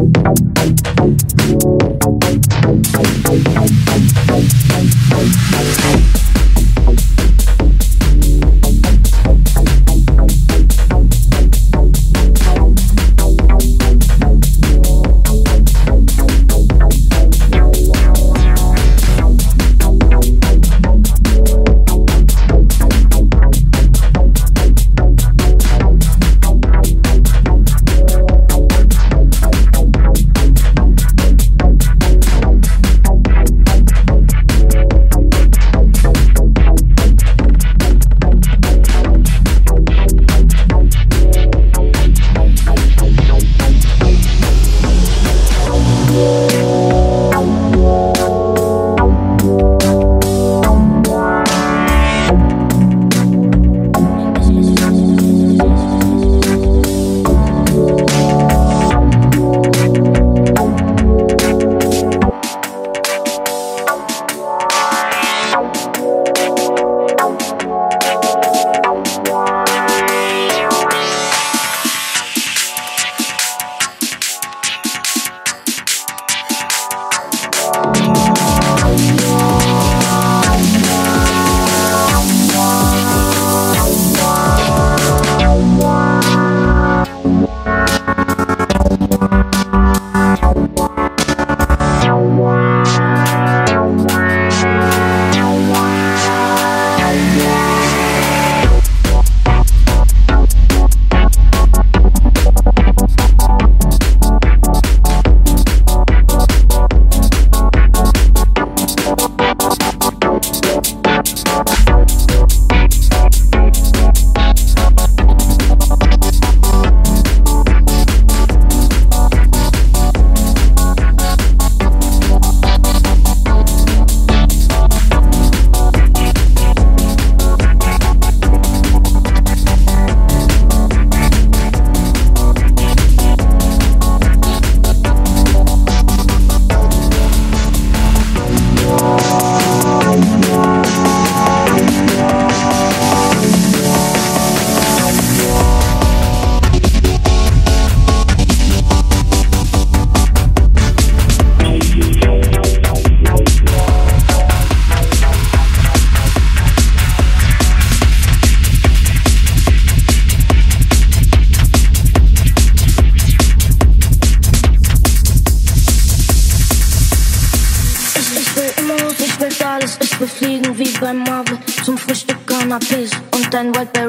Thank and what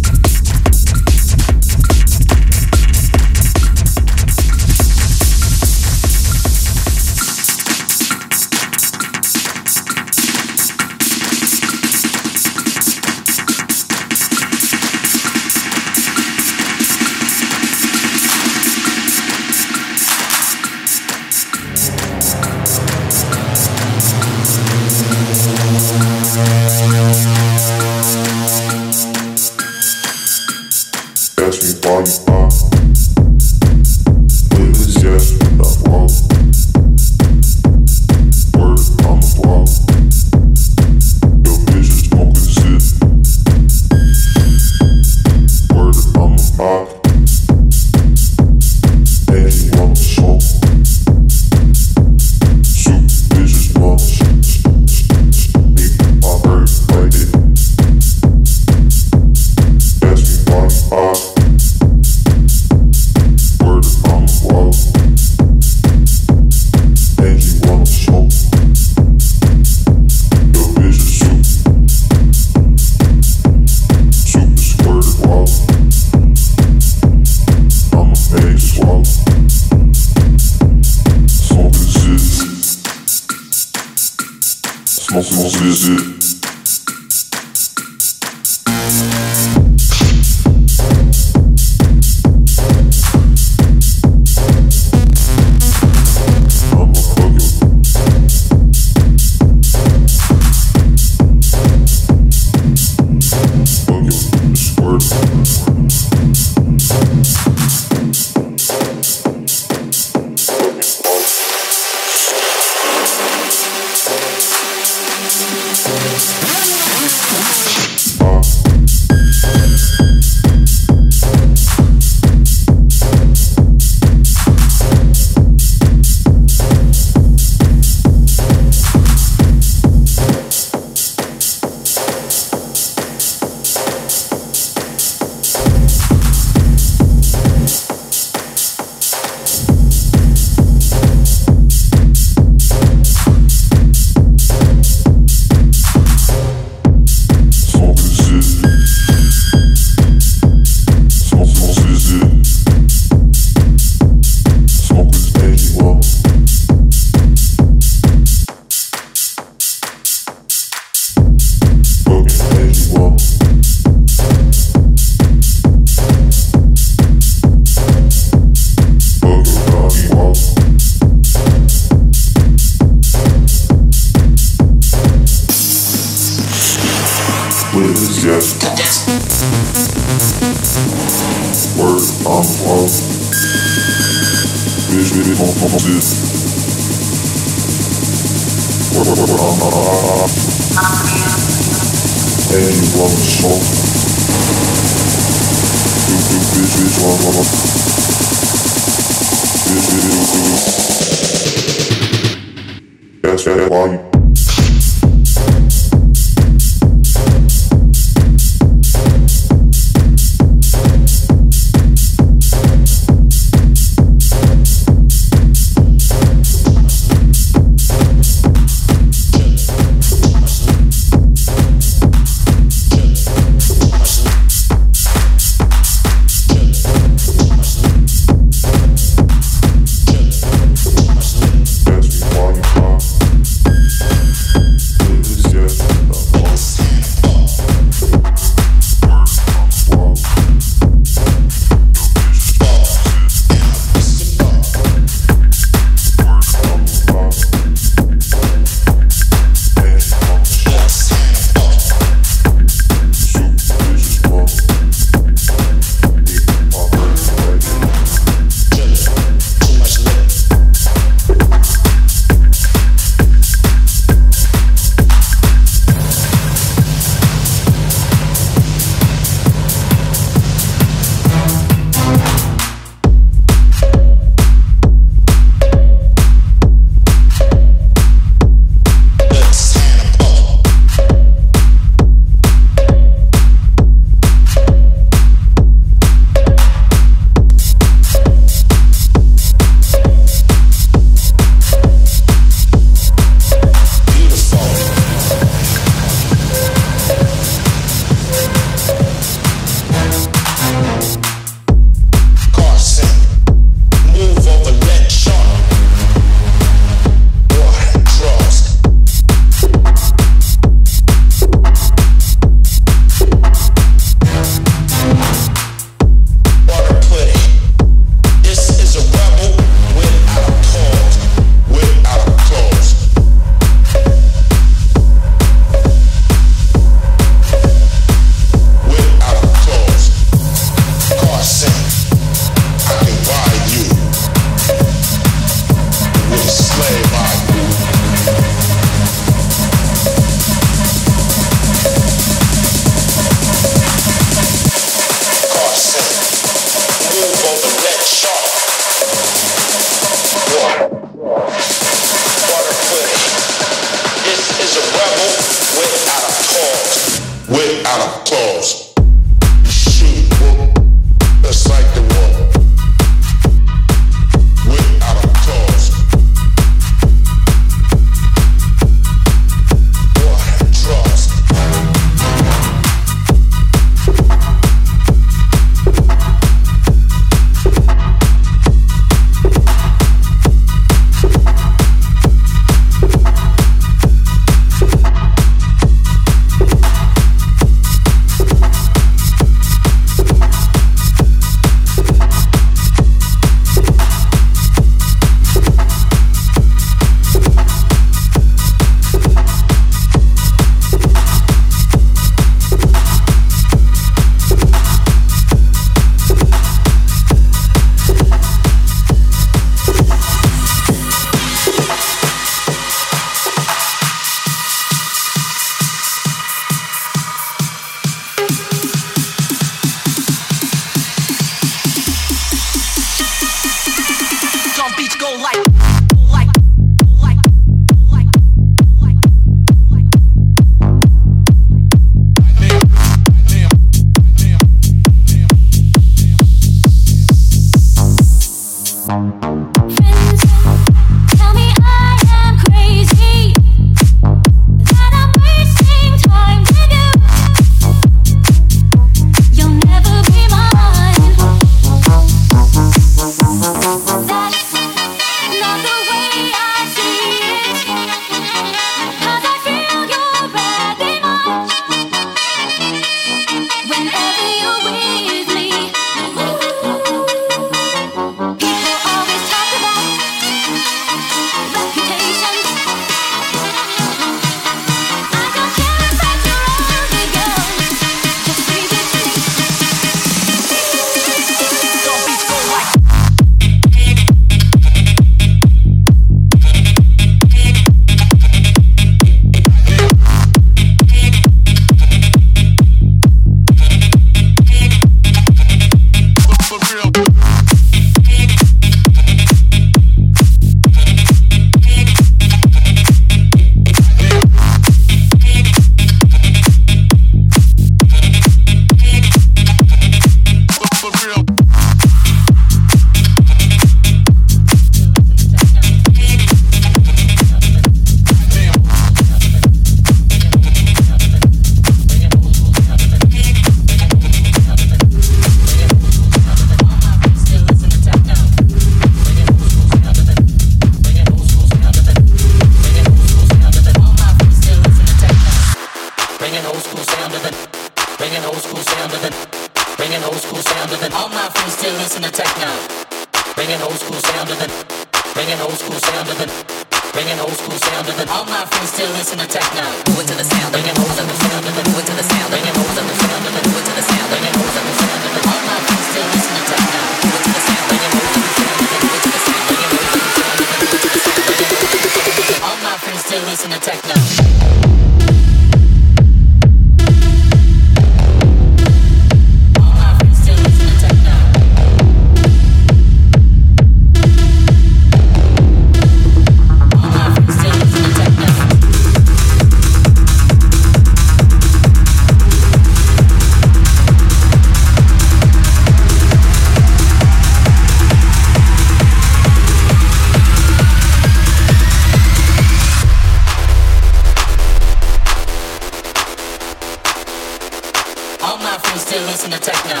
the techno.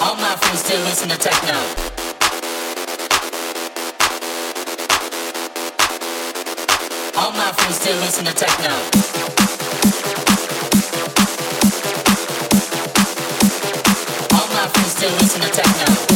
All my friends still listen to techno. All my friends still listen to techno. All my friends still listen to techno.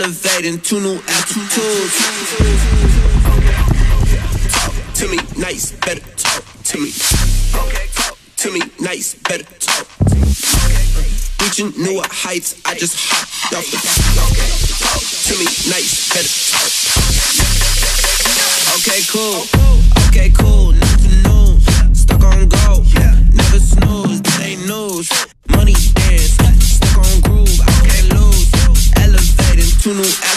elevating two new altitudes. Talk to me nice, better talk to me. Talk to me nice, better talk. Reaching newer heights, I just hopped off the Talk to me nice, better talk. Okay, cool. Okay, cool. new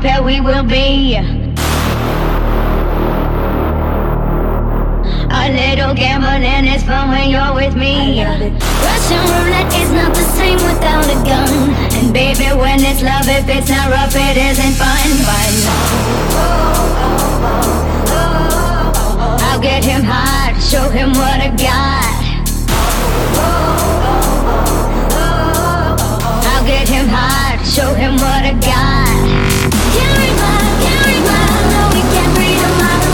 pair we will be. A little gambling is fun when you're with me. Russian roulette is not the same without a gun. And baby, when it's love, if it's not rough, it isn't fun. But I'll get him hot, show him what I got. I'll get him hot, show him what I got. Carry my, carry my, no, we can't breathe a mile.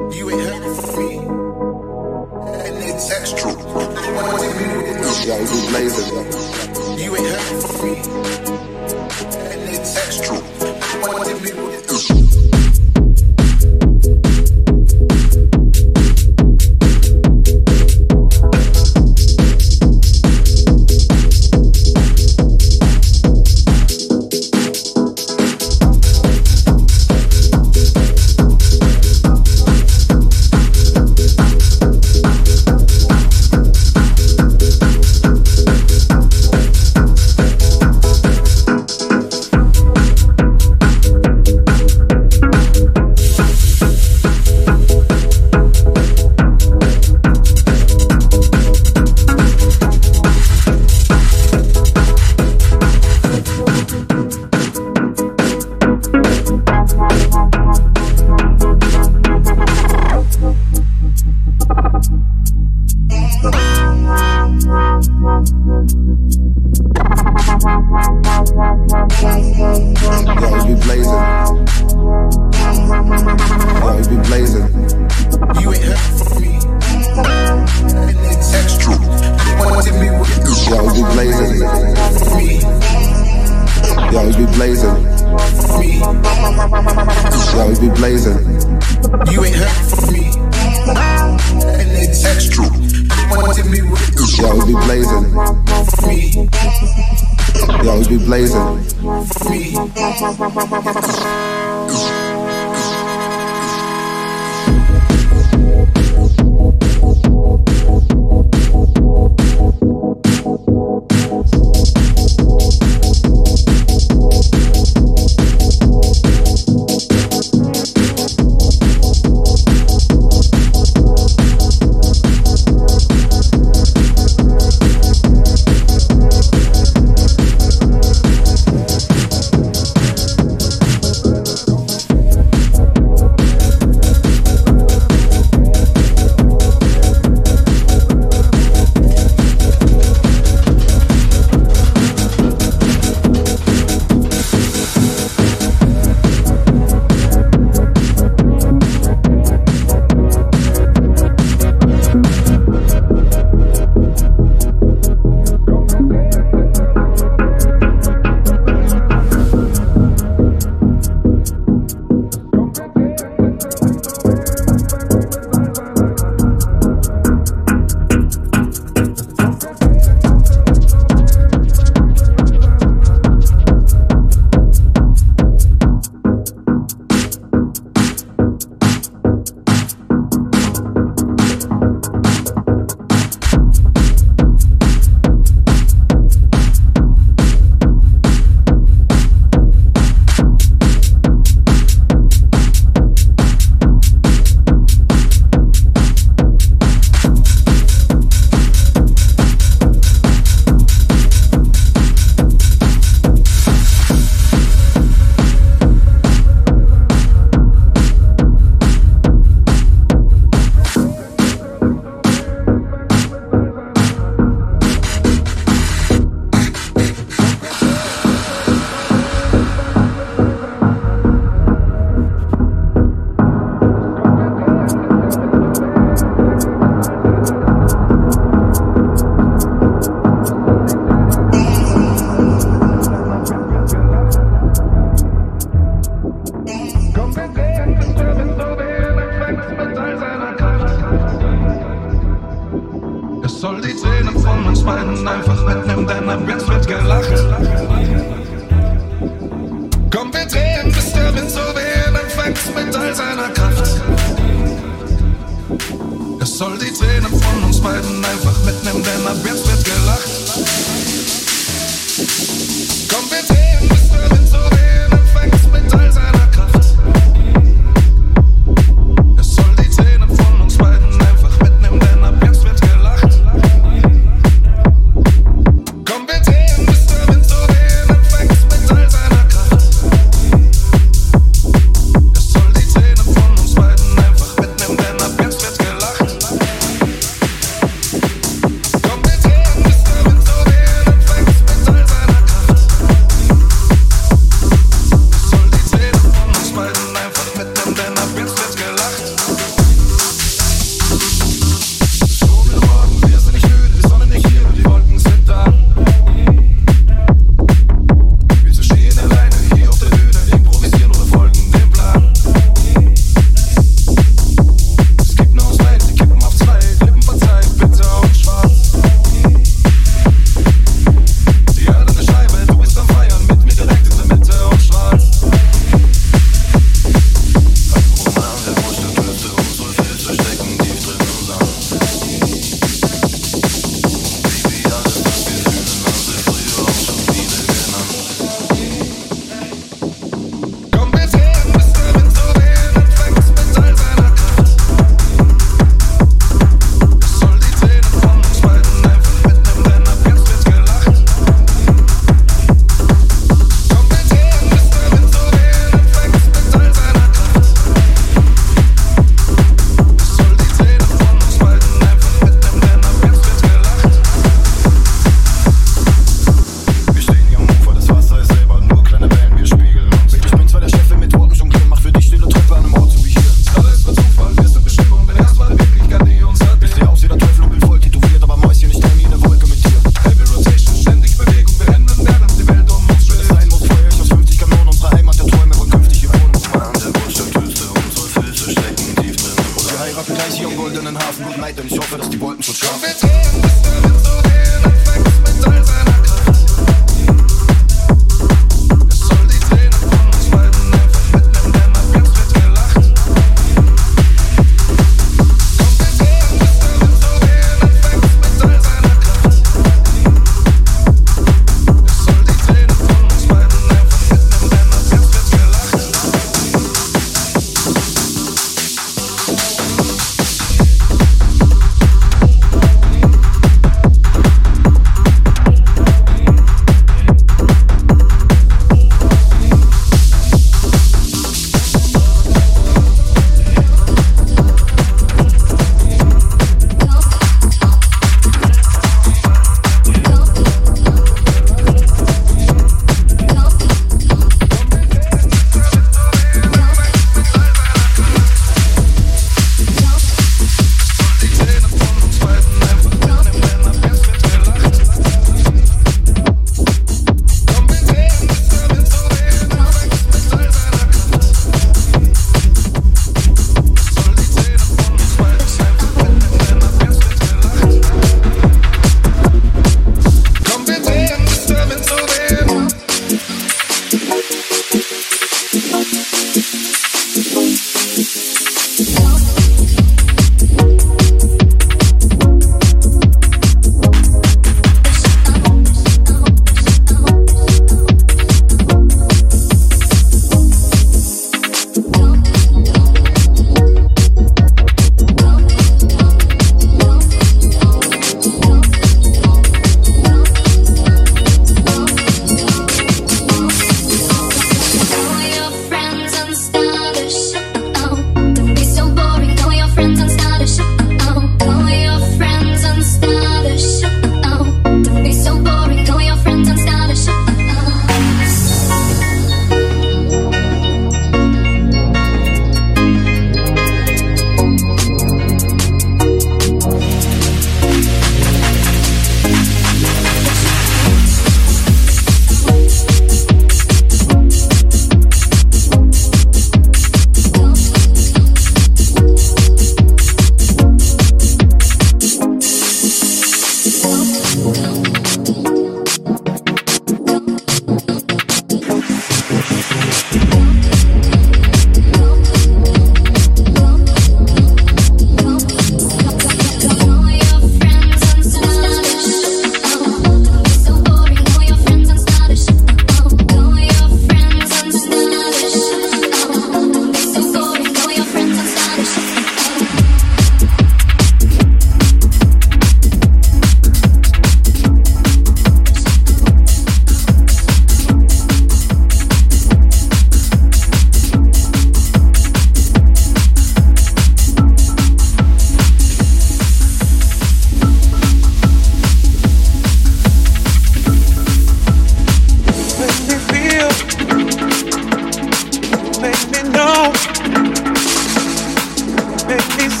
make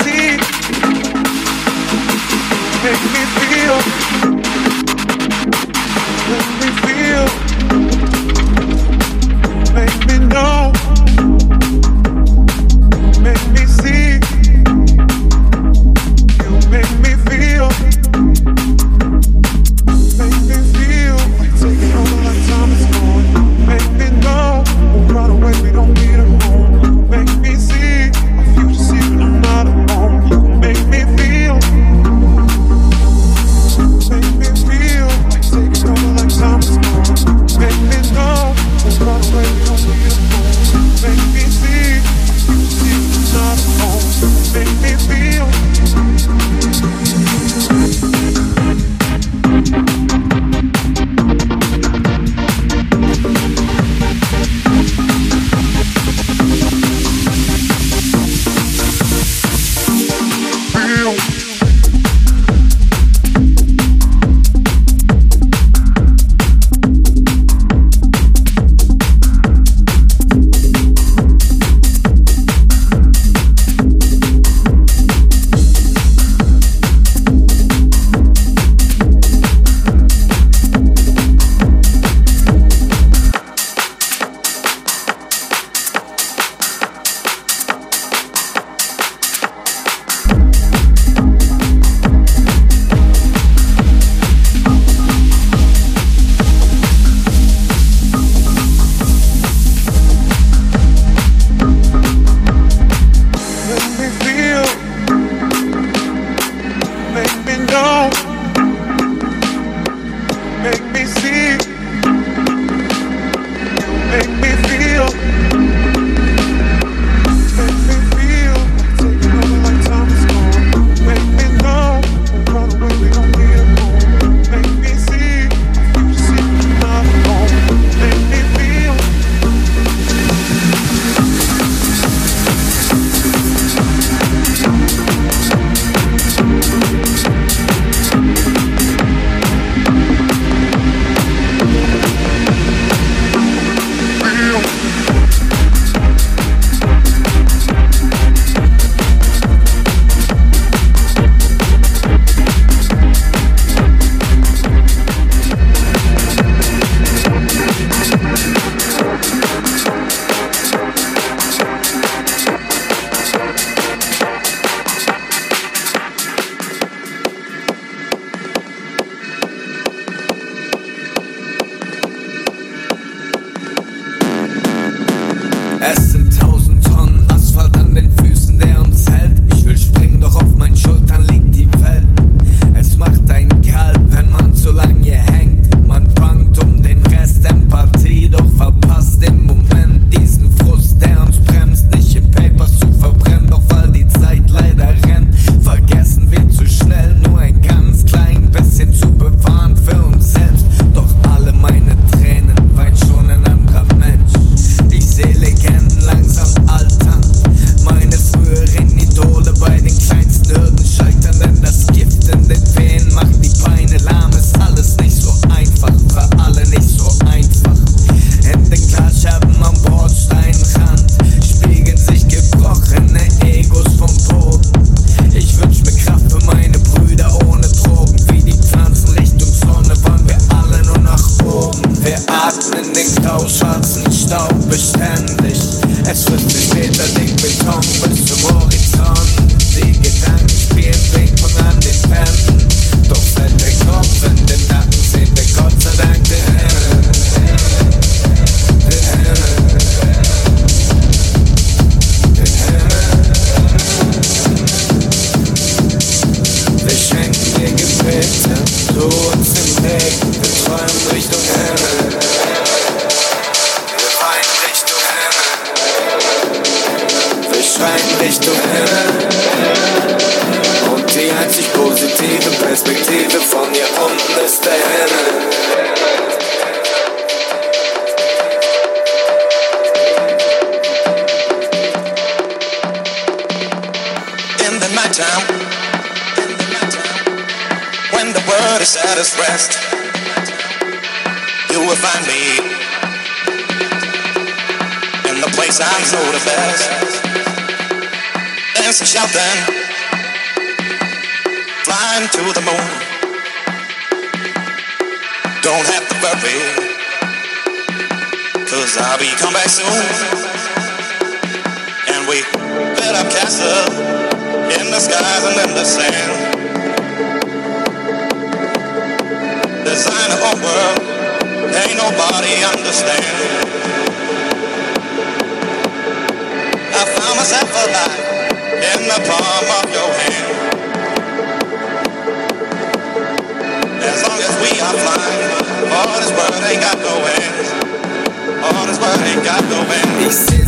flying to the moon. Don't have to worry, cause I'll be come back soon. And we built up castle in the skies and in the sand. Design a whole world, ain't nobody understand. I found myself alive in the palm of your hand. As long as we are flying, all this world ain't got no end. All this world ain't got no end.